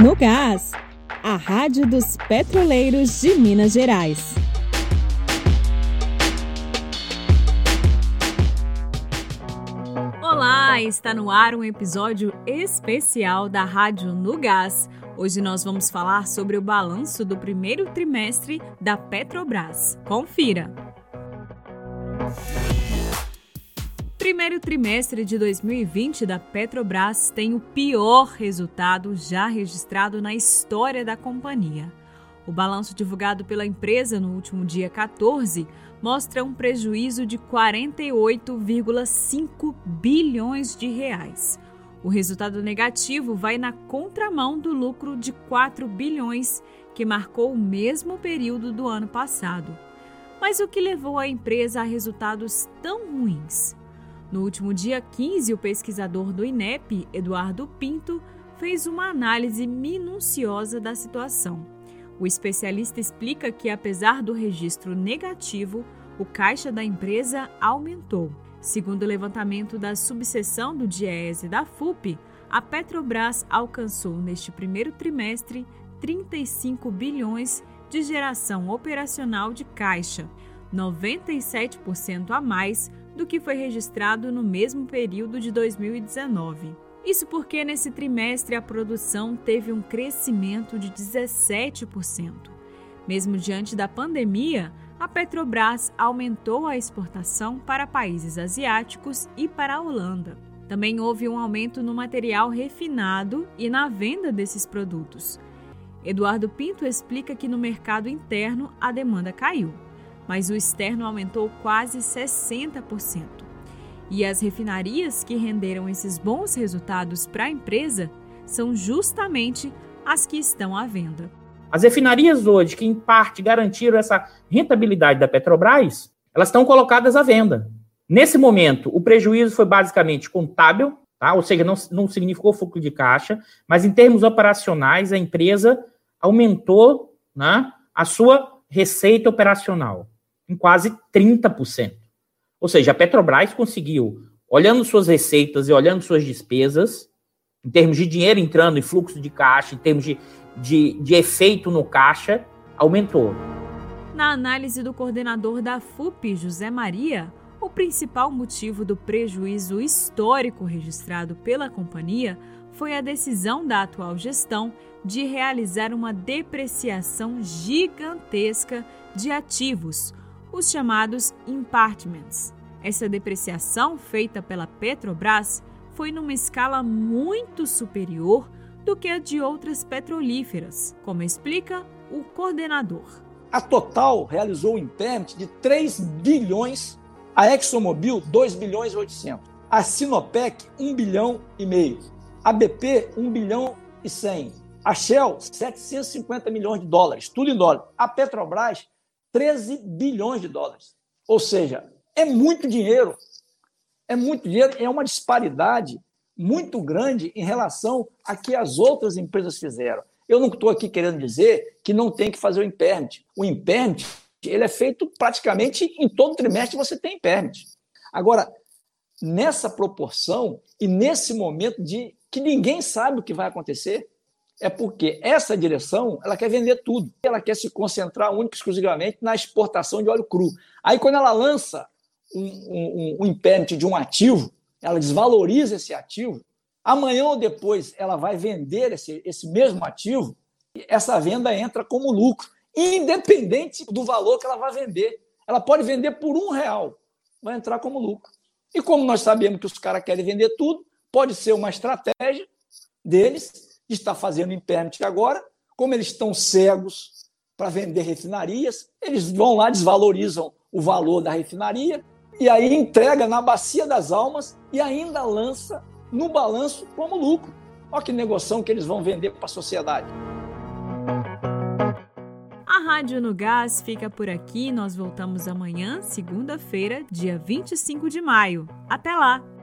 No Gás, a Rádio dos Petroleiros de Minas Gerais. Olá, está no ar um episódio especial da Rádio No Gás. Hoje nós vamos falar sobre o balanço do primeiro trimestre da Petrobras. Confira! Primeiro trimestre de 2020 da Petrobras tem o pior resultado já registrado na história da companhia. O balanço divulgado pela empresa no último dia 14 mostra um prejuízo de 48,5 bilhões de reais. O resultado negativo vai na contramão do lucro de 4 bilhões que marcou o mesmo período do ano passado. Mas o que levou a empresa a resultados tão ruins? No último dia 15, o pesquisador do INEP, Eduardo Pinto, fez uma análise minuciosa da situação. O especialista explica que, apesar do registro negativo, o caixa da empresa aumentou. Segundo o levantamento da subseção do DIEESE da FUP, a Petrobras alcançou neste primeiro trimestre 35 bilhões de geração operacional de caixa, 97% a mais do que foi registrado no mesmo período de 2019. Isso porque nesse trimestre a produção teve um crescimento de 17%. Mesmo diante da pandemia, a Petrobras aumentou a exportação para países asiáticos e para a Holanda. Também houve um aumento no material refinado e na venda desses produtos. Eduardo Pinto explica que no mercado interno a demanda caiu mas o externo aumentou quase 60%. E as refinarias que renderam esses bons resultados para a empresa são justamente as que estão à venda. As refinarias hoje, que em parte garantiram essa rentabilidade da Petrobras, elas estão colocadas à venda. Nesse momento, o prejuízo foi basicamente contábil, tá? ou seja, não, não significou fluxo de caixa, mas em termos operacionais, a empresa aumentou né, a sua receita operacional em quase 30%. Ou seja, a Petrobras conseguiu, olhando suas receitas e olhando suas despesas, em termos de dinheiro entrando em fluxo de caixa, em termos de, de, de efeito no caixa, aumentou. Na análise do coordenador da FUP, José Maria, o principal motivo do prejuízo histórico registrado pela companhia foi a decisão da atual gestão de realizar uma depreciação gigantesca de ativos, os chamados impartments. Essa depreciação feita pela Petrobras foi numa escala muito superior do que a de outras petrolíferas, como explica o coordenador. A Total realizou um impairment de 3 bilhões, a ExxonMobil 2 bilhões e 800, a Sinopec 1 bilhão e meio, a BP 1 bilhão e 100, a Shell 750 milhões de dólares, tudo em dólar. A Petrobras 13 bilhões de dólares. Ou seja, é muito dinheiro. É muito dinheiro, é uma disparidade muito grande em relação a que as outras empresas fizeram. Eu não estou aqui querendo dizer que não tem que fazer o impairment. O impairment ele é feito praticamente em todo trimestre você tem impairment. Agora, nessa proporção e nesse momento de que ninguém sabe o que vai acontecer, é porque essa direção ela quer vender tudo. Ela quer se concentrar única e exclusivamente na exportação de óleo cru. Aí, quando ela lança um, um, um de um ativo, ela desvaloriza esse ativo, amanhã ou depois ela vai vender esse, esse mesmo ativo, essa venda entra como lucro, independente do valor que ela vai vender. Ela pode vender por um real, vai entrar como lucro. E como nós sabemos que os caras querem vender tudo, pode ser uma estratégia deles está fazendo impairment agora, como eles estão cegos para vender refinarias, eles vão lá, desvalorizam o valor da refinaria e aí entrega na bacia das almas e ainda lança no balanço como lucro. Olha que negociação que eles vão vender para a sociedade. A Rádio no Gás fica por aqui. Nós voltamos amanhã, segunda-feira, dia 25 de maio. Até lá!